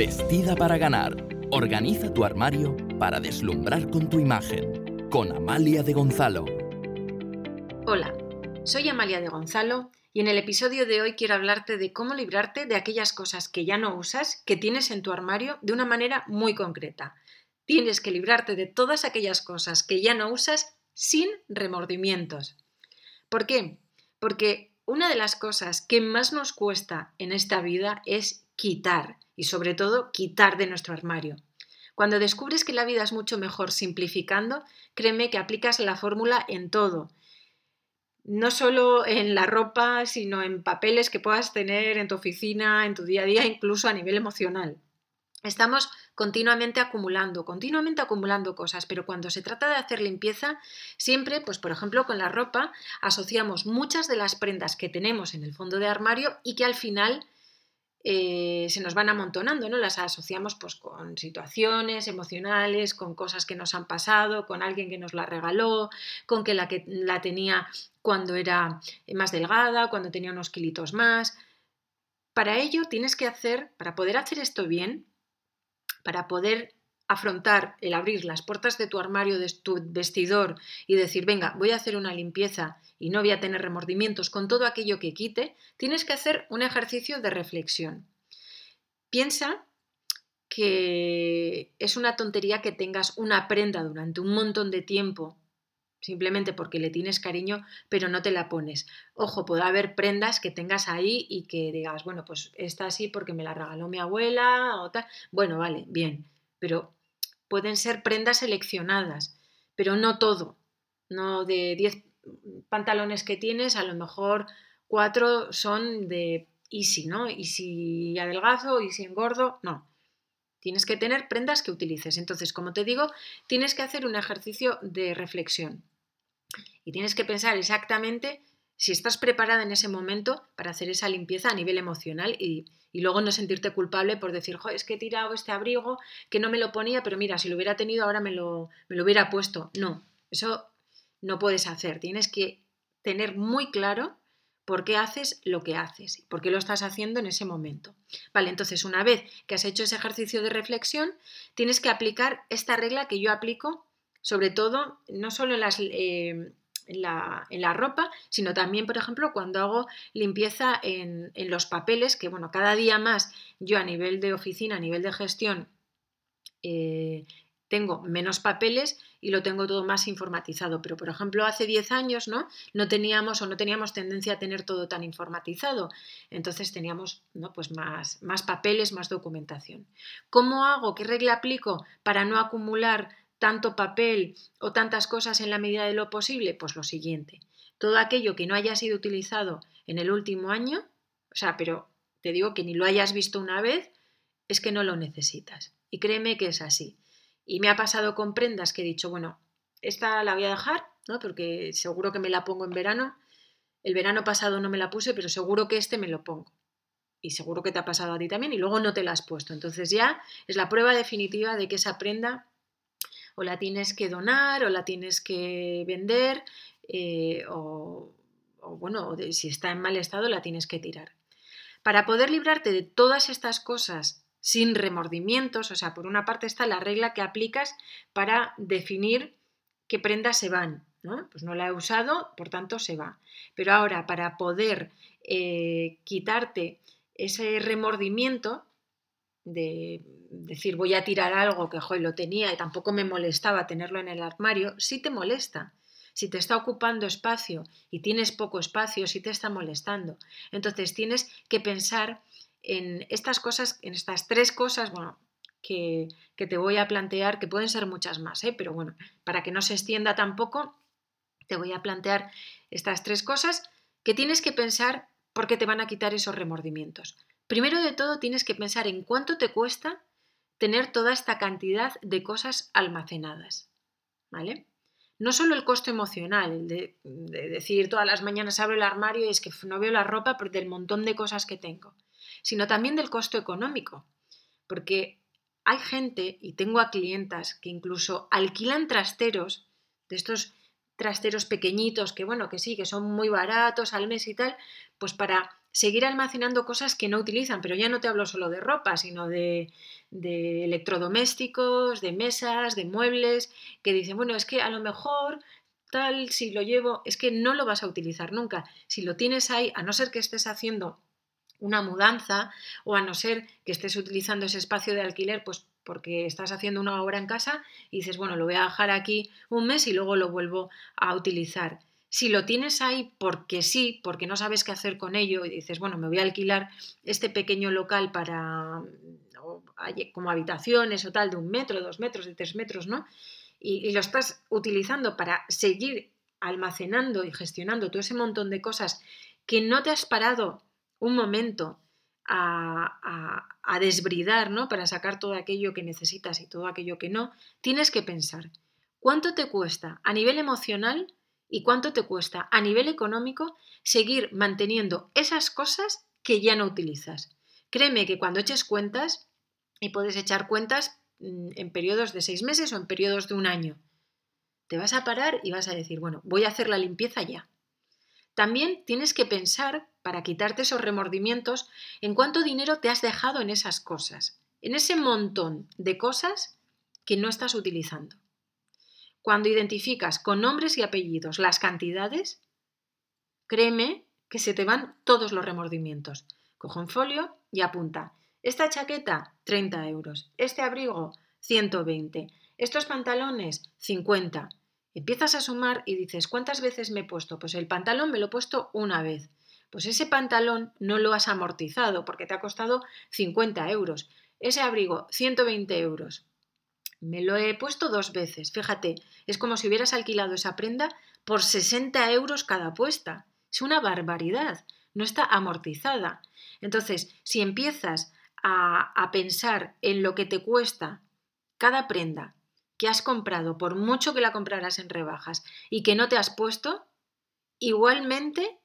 Vestida para ganar. Organiza tu armario para deslumbrar con tu imagen. Con Amalia de Gonzalo. Hola, soy Amalia de Gonzalo y en el episodio de hoy quiero hablarte de cómo librarte de aquellas cosas que ya no usas, que tienes en tu armario de una manera muy concreta. Tienes que librarte de todas aquellas cosas que ya no usas sin remordimientos. ¿Por qué? Porque una de las cosas que más nos cuesta en esta vida es quitar y sobre todo quitar de nuestro armario. Cuando descubres que la vida es mucho mejor simplificando, créeme que aplicas la fórmula en todo. No solo en la ropa, sino en papeles que puedas tener en tu oficina, en tu día a día, incluso a nivel emocional. Estamos continuamente acumulando, continuamente acumulando cosas, pero cuando se trata de hacer limpieza, siempre, pues por ejemplo con la ropa, asociamos muchas de las prendas que tenemos en el fondo de armario y que al final eh, se nos van amontonando, ¿no? Las asociamos pues, con situaciones emocionales, con cosas que nos han pasado, con alguien que nos la regaló, con que la que la tenía cuando era más delgada, cuando tenía unos kilitos más. Para ello tienes que hacer, para poder hacer esto bien, para poder afrontar el abrir las puertas de tu armario, de tu vestidor y decir, venga, voy a hacer una limpieza y no voy a tener remordimientos con todo aquello que quite, tienes que hacer un ejercicio de reflexión. Piensa que es una tontería que tengas una prenda durante un montón de tiempo simplemente porque le tienes cariño, pero no te la pones. Ojo, puede haber prendas que tengas ahí y que digas, bueno, pues esta sí porque me la regaló mi abuela o tal. Bueno, vale, bien, pero pueden ser prendas seleccionadas, pero no todo. No de 10 pantalones que tienes, a lo mejor cuatro son de easy, ¿no? Y si adelgazo y si engordo, no. Tienes que tener prendas que utilices. Entonces, como te digo, tienes que hacer un ejercicio de reflexión. Y tienes que pensar exactamente si estás preparada en ese momento para hacer esa limpieza a nivel emocional y, luego no sentirte culpable por decir, es que he tirado este abrigo que no me lo ponía, pero mira, si lo hubiera tenido ahora me lo, me lo hubiera puesto. No, eso no puedes hacer. Tienes que tener muy claro por qué haces lo que haces, por qué lo estás haciendo en ese momento. Vale, entonces una vez que has hecho ese ejercicio de reflexión, tienes que aplicar esta regla que yo aplico, sobre todo, no solo en, las, eh, en, la, en la, ropa, sino también, por ejemplo, cuando hago limpieza en, en los papeles, que bueno, cada día más yo a nivel de oficina, a nivel de gestión, eh, tengo menos papeles y lo tengo todo más informatizado. Pero, por ejemplo, hace 10 años ¿no? no teníamos o no teníamos tendencia a tener todo tan informatizado. Entonces teníamos ¿no? pues más, más papeles, más documentación. ¿Cómo hago? ¿Qué regla aplico para no acumular tanto papel o tantas cosas en la medida de lo posible? Pues lo siguiente. Todo aquello que no haya sido utilizado en el último año, o sea, pero te digo que ni lo hayas visto una vez, es que no lo necesitas. Y créeme que es así. Y me ha pasado con prendas que he dicho, bueno, esta la voy a dejar, ¿no? Porque seguro que me la pongo en verano. El verano pasado no me la puse, pero seguro que este me lo pongo. Y seguro que te ha pasado a ti también y luego no te la has puesto. Entonces ya es la prueba definitiva de que esa prenda o la tienes que donar o la tienes que vender eh, o, bueno, si está en mal estado la tienes que tirar. Para poder librarte de todas estas cosas sin remordimientos. O sea, por una parte está la regla que aplicas para definir qué prendas se van. ¿no? Pues no la he usado, por tanto se va. Pero ahora, para poder eh, quitarte ese remordimiento de decir voy a tirar algo que hoy lo tenía y tampoco me molestaba tenerlo en el armario, sí te molesta. Si te está ocupando espacio y tienes poco espacio, sí te está molestando. Entonces tienes que pensar en estas cosas, en estas tres cosas, bueno, que, te voy a plantear, que pueden ser muchas más, ¿eh? pero bueno, para que no se extienda tampoco, te voy a plantear estas tres cosas que tienes que pensar porque te van a quitar esos remordimientos. Primero de todo, tienes que pensar en cuánto te cuesta tener toda esta cantidad de cosas almacenadas. ¿Vale? No solo el costo emocional, de, de decir todas las mañanas abro el armario y es que no veo la ropa por del montón de cosas que tengo sino también del costo económico, porque hay gente, y tengo a clientas, que incluso alquilan trasteros, de estos trasteros pequeñitos, que bueno, que sí, que son muy baratos al mes y tal, pues para seguir almacenando cosas que no utilizan, pero ya no te hablo solo de ropa, sino de, electrodomésticos, de mesas, de muebles, que dicen, bueno, es que a lo mejor tal, si lo llevo, es que no lo vas a utilizar nunca. Si lo tienes ahí, a no ser que estés haciendo una mudanza o a no ser que estés utilizando ese espacio de alquiler, pues porque estás haciendo una obra en casa y dices, bueno, lo voy a dejar aquí un mes y luego lo vuelvo a utilizar. Si lo tienes ahí porque sí, porque no sabes qué hacer con ello y dices, bueno, me voy a alquilar este pequeño local para como habitaciones o tal de un metro, dos metros, de tres metros, ¿no? y, lo estás utilizando para seguir almacenando y gestionando todo ese montón de cosas que no te has parado un momento a, a, desbridar, ¿no? Para sacar todo aquello que necesitas y todo aquello que no, tienes que pensar cuánto te cuesta a nivel emocional y cuánto te cuesta a nivel económico seguir manteniendo esas cosas que ya no utilizas. Créeme que cuando eches cuentas, y puedes echar cuentas Mm, en periodos de seis meses o en periodos de un año. Te vas a parar y vas a decir, bueno, voy a hacer la limpieza ya. También tienes que pensar, para quitarte esos remordimientos, en cuánto dinero te has dejado en esas cosas, en ese montón de cosas que no estás utilizando. Cuando identificas con nombres y apellidos las cantidades, créeme que se te van todos los remordimientos. Coge un folio y apunta. Esta chaqueta, 30 euros. Este abrigo, 120. Estos pantalones, 50. Empiezas a sumar y dices, ¿cuántas veces me he puesto? Pues el pantalón me lo he puesto una vez. Pues ese pantalón no lo has amortizado porque te ha costado 50 euros. Ese abrigo, 120 euros. Me lo he puesto dos veces. Fíjate, es como si hubieras alquilado esa prenda por 60 euros cada puesta. Es una barbaridad. No está amortizada. Entonces, si empiezas a, pensar en lo que te cuesta cada prenda que has comprado, por mucho que la compraras en rebajas y que no te has puesto, igualmente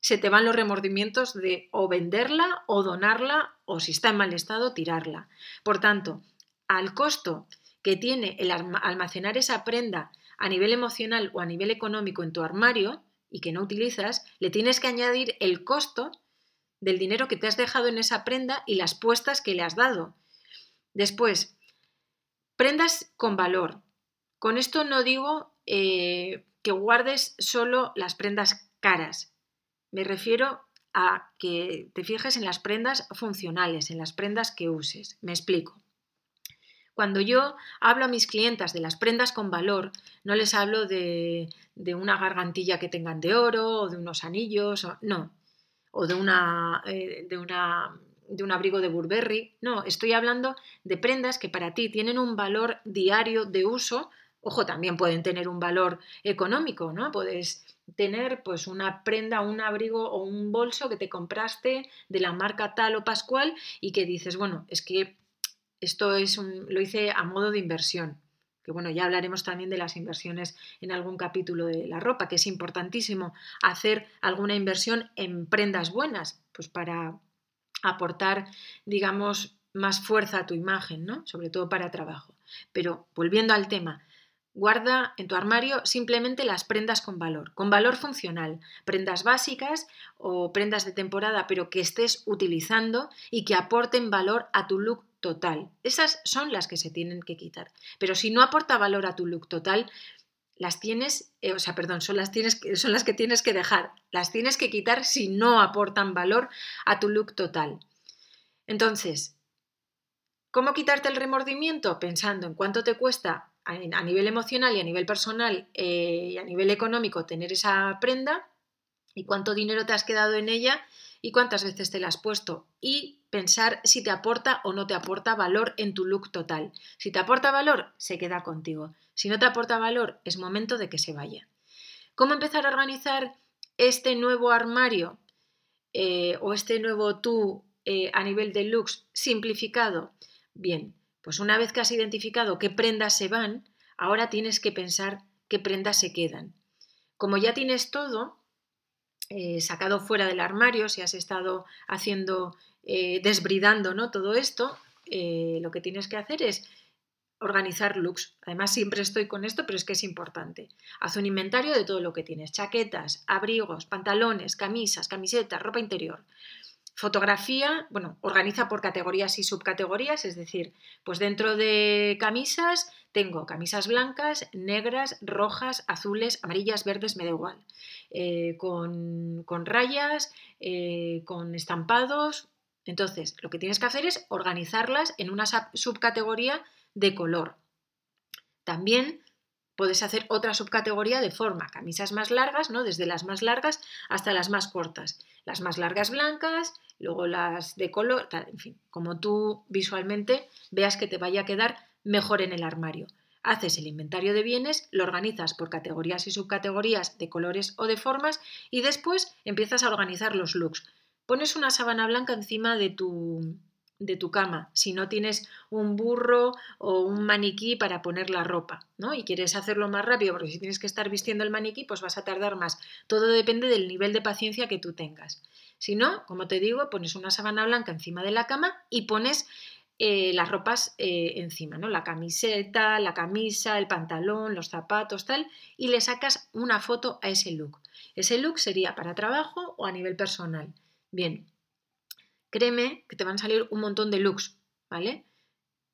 se te van los remordimientos de o venderla o donarla o si está en mal estado tirarla. Por tanto, al costo que tiene el almacenar esa prenda a nivel emocional o a nivel económico en tu armario y que no utilizas, le tienes que añadir el costo del dinero que te has dejado en esa prenda y las puestas que le has dado. Después, prendas con valor. Con esto no digo eh, que guardes solo las prendas caras. Me refiero a que te fijes en las prendas funcionales, en las prendas que uses. Me explico. Cuando yo hablo a mis clientas de las prendas con valor, no les hablo de, de una gargantilla que tengan de oro o de unos anillos, o, no o de, una, eh, de, una, de un abrigo de Burberry. No, estoy hablando de prendas que para ti tienen un valor diario de uso. Ojo, también pueden tener un valor económico, ¿no? Puedes tener pues una prenda, un abrigo o un bolso que te compraste de la marca tal o pascual y que dices, bueno, es que esto es lo hice a modo de inversión que bueno, ya hablaremos también de las inversiones en algún capítulo de la ropa, que es importantísimo hacer alguna inversión en prendas buenas, pues para aportar, digamos, más fuerza a tu imagen, ¿no? Sobre todo para trabajo. Pero volviendo al tema, Guarda en tu armario simplemente las prendas con valor, con valor funcional, prendas básicas o prendas de temporada, pero que estés utilizando y que aporten valor a tu look total. Esas son las que se tienen que quitar. Pero si no aporta valor a tu look total, las tienes, eh, o sea, perdón, son las, tienes, son las que tienes que dejar. Las tienes que quitar si no aportan valor a tu look total. Entonces, ¿cómo quitarte el remordimiento? Pensando en cuánto te cuesta a nivel emocional y a nivel personal eh, y a nivel económico tener esa prenda y cuánto dinero te has quedado en ella y cuántas veces te la has puesto y pensar si te aporta o no te aporta valor en tu look total. Si te aporta valor, se queda contigo. Si no te aporta valor, es momento de que se vaya. ¿Cómo empezar a organizar este nuevo armario eh, o este nuevo tú eh, a nivel de looks simplificado? Bien, pues una vez que has identificado qué prendas se van, ahora tienes que pensar qué prendas se quedan. Como ya tienes todo eh, sacado fuera del armario, si has estado haciendo, eh, desbridando ¿no? todo esto, eh, lo que tienes que hacer es organizar looks. Además, siempre estoy con esto, pero es que es importante. Haz un inventario de todo lo que tienes. Chaquetas, abrigos, pantalones, camisas, camisetas, ropa interior. Fotografía, bueno, organiza por categorías y subcategorías, es decir, pues dentro de camisas tengo camisas blancas, negras, rojas, azules, amarillas, verdes, me da igual, eh, con, rayas, eh, con estampados. Entonces, lo que tienes que hacer es organizarlas en una subcategoría de color. También puedes hacer otra subcategoría de forma, camisas más largas, ¿no? Desde las más largas hasta las más cortas. Las más largas blancas, luego las de color, en fin, como tú visualmente veas que te vaya a quedar mejor en el armario. Haces el inventario de bienes, lo organizas por categorías y subcategorías de colores o de formas y después empiezas a organizar los looks. Pones una sábana blanca encima de tu, de tu cama, si no tienes un burro o un maniquí para poner la ropa, ¿no? Y quieres hacerlo más rápido, porque si tienes que estar vistiendo el maniquí, pues vas a tardar más. Todo depende del nivel de paciencia que tú tengas. Si no, como te digo, pones una sábana blanca encima de la cama y pones eh, las ropas eh, encima, ¿no? La camiseta, la camisa, el pantalón, los zapatos, tal, y le sacas una foto a ese look. Ese look sería para trabajo o a nivel personal. Bien, créeme que te van a salir un montón de looks, ¿vale?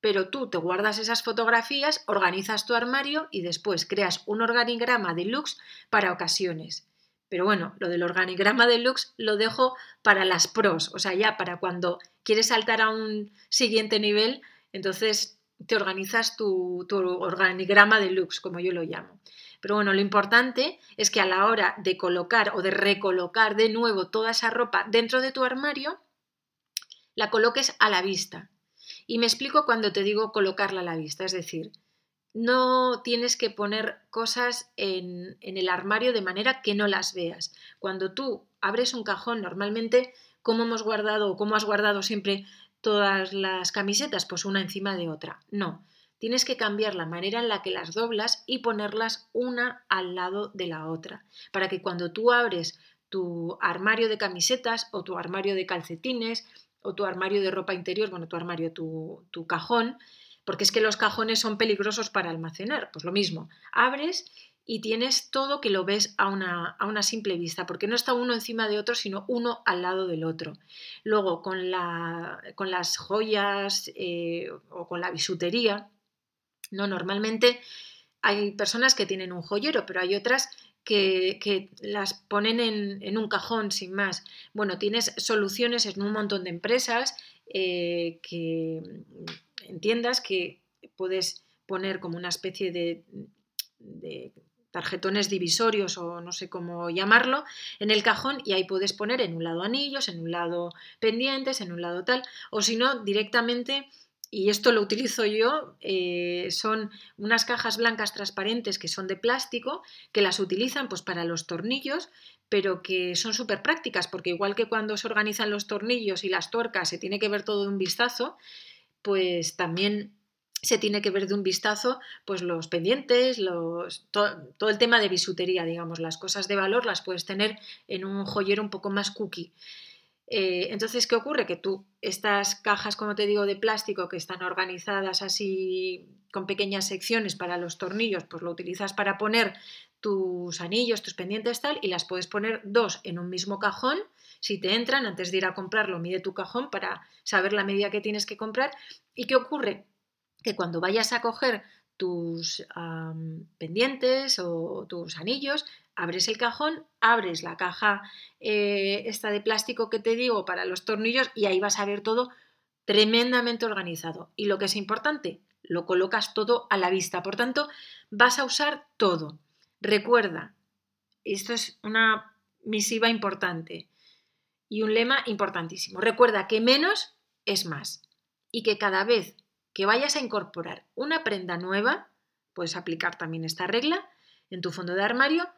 Pero tú te guardas esas fotografías, organizas tu armario y después creas un organigrama de looks para ocasiones. Pero bueno, lo del organigrama de looks lo dejo para las pros, o sea, ya para cuando quieres saltar a un siguiente nivel, entonces te organizas tu, organigrama de looks, como yo lo llamo. Pero bueno, lo importante es que a la hora de colocar o de recolocar de nuevo toda esa ropa dentro de tu armario, la coloques a la vista. Y me explico cuando te digo colocarla a la vista, es decir, no tienes que poner cosas en, el armario de manera que no las veas. Cuando tú abres un cajón, normalmente, ¿cómo hemos guardado o cómo has guardado siempre todas las camisetas? Pues una encima de otra. No, tienes que cambiar la manera en la que las doblas y ponerlas una al lado de la otra, para que cuando tú abres tu armario de camisetas o tu armario de calcetines o tu armario de ropa interior, bueno, tu armario, tu, tu cajón, porque es que los cajones son peligrosos para almacenar. Pues lo mismo, abres y tienes todo que lo ves a una, a una, simple vista, porque no está uno encima de otro, sino uno al lado del otro. Luego, con, la, con las joyas eh, o con la bisutería, no, normalmente hay personas que tienen un joyero, pero hay otras que, las ponen en, un cajón sin más. Bueno, tienes soluciones en un montón de empresas eh, que entiendas que puedes poner como una especie de, de tarjetones divisorios o no sé cómo llamarlo, en el cajón y ahí puedes poner en un lado anillos, en un lado pendientes, en un lado tal, o si no, directamente y esto lo utilizo yo, eh, son unas cajas blancas transparentes que son de plástico, que las utilizan pues para los tornillos, pero que son súper prácticas, porque igual que cuando se organizan los tornillos y las tuercas se tiene que ver todo de un vistazo, pues también se tiene que ver de un vistazo pues los pendientes, todo el tema de bisutería, digamos, las cosas de valor las puedes tener en un joyero un poco más cookie. Eh, entonces, ¿qué ocurre? Que tú, estas cajas, como te digo, de plástico que están organizadas así con pequeñas secciones para los tornillos, pues lo utilizas para poner tus anillos, tus pendientes tal, y las puedes poner dos en un mismo cajón. Si te entran, antes de ir a comprarlo, mide tu cajón para saber la medida que tienes que comprar. ¿Y qué ocurre? Que cuando vayas a coger tus pendientes o tus anillos, abres el cajón, abres la caja eh, esta de plástico que te digo para los tornillos y ahí vas a ver todo tremendamente organizado. Y lo que es importante, lo colocas todo a la vista. Por tanto, vas a usar todo. Recuerda, esto es una misiva importante y un lema importantísimo. Recuerda que menos es más y que cada vez que vayas a incorporar una prenda nueva, puedes aplicar también esta regla en tu fondo de armario,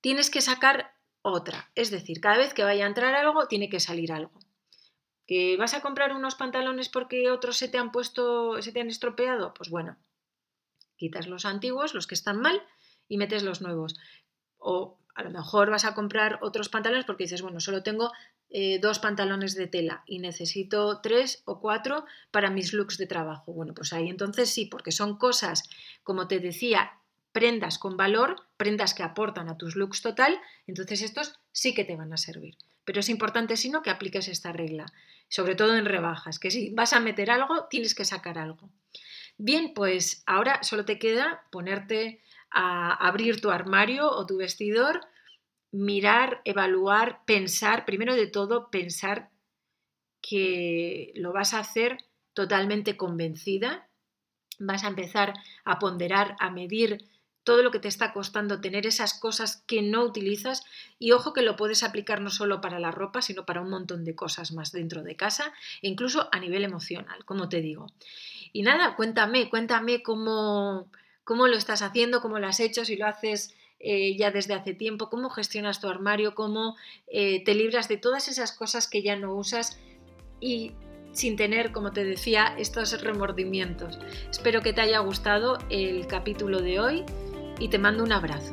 tienes que sacar otra. Es decir, cada vez que vaya a entrar algo, tiene que salir algo. ¿Que vas a comprar unos pantalones porque otros se te han puesto, se te han estropeado? Pues bueno, quitas los antiguos, los que están mal, y metes los nuevos. O A lo mejor vas a comprar otros pantalones porque dices, bueno, solo tengo eh, dos pantalones de tela y necesito tres o cuatro para mis looks de trabajo. Bueno, pues ahí entonces sí, porque son cosas, como te decía, prendas con valor, prendas que aportan a tus looks total, entonces estos sí que te van a servir. Pero es importante, si no, que apliques esta regla, sobre todo en rebajas, que si vas a meter algo, tienes que sacar algo. Bien, pues ahora solo te queda ponerte a abrir tu armario o tu vestidor, mirar, evaluar, pensar, primero de todo, pensar que lo vas a hacer totalmente convencida, vas a empezar a ponderar, a medir todo lo que te está costando tener esas cosas que no utilizas y ojo que lo puedes aplicar no solo para la ropa, sino para un montón de cosas más dentro de casa, e incluso a nivel emocional, como te digo. Y nada, cuéntame, cuéntame cómo, cómo lo estás haciendo, cómo lo has hecho, si lo haces eh, ya desde hace tiempo, cómo gestionas tu armario, cómo eh, te libras de todas esas cosas que ya no usas y sin tener, como te decía, estos remordimientos. Espero que te haya gustado el capítulo de hoy y te mando un abrazo.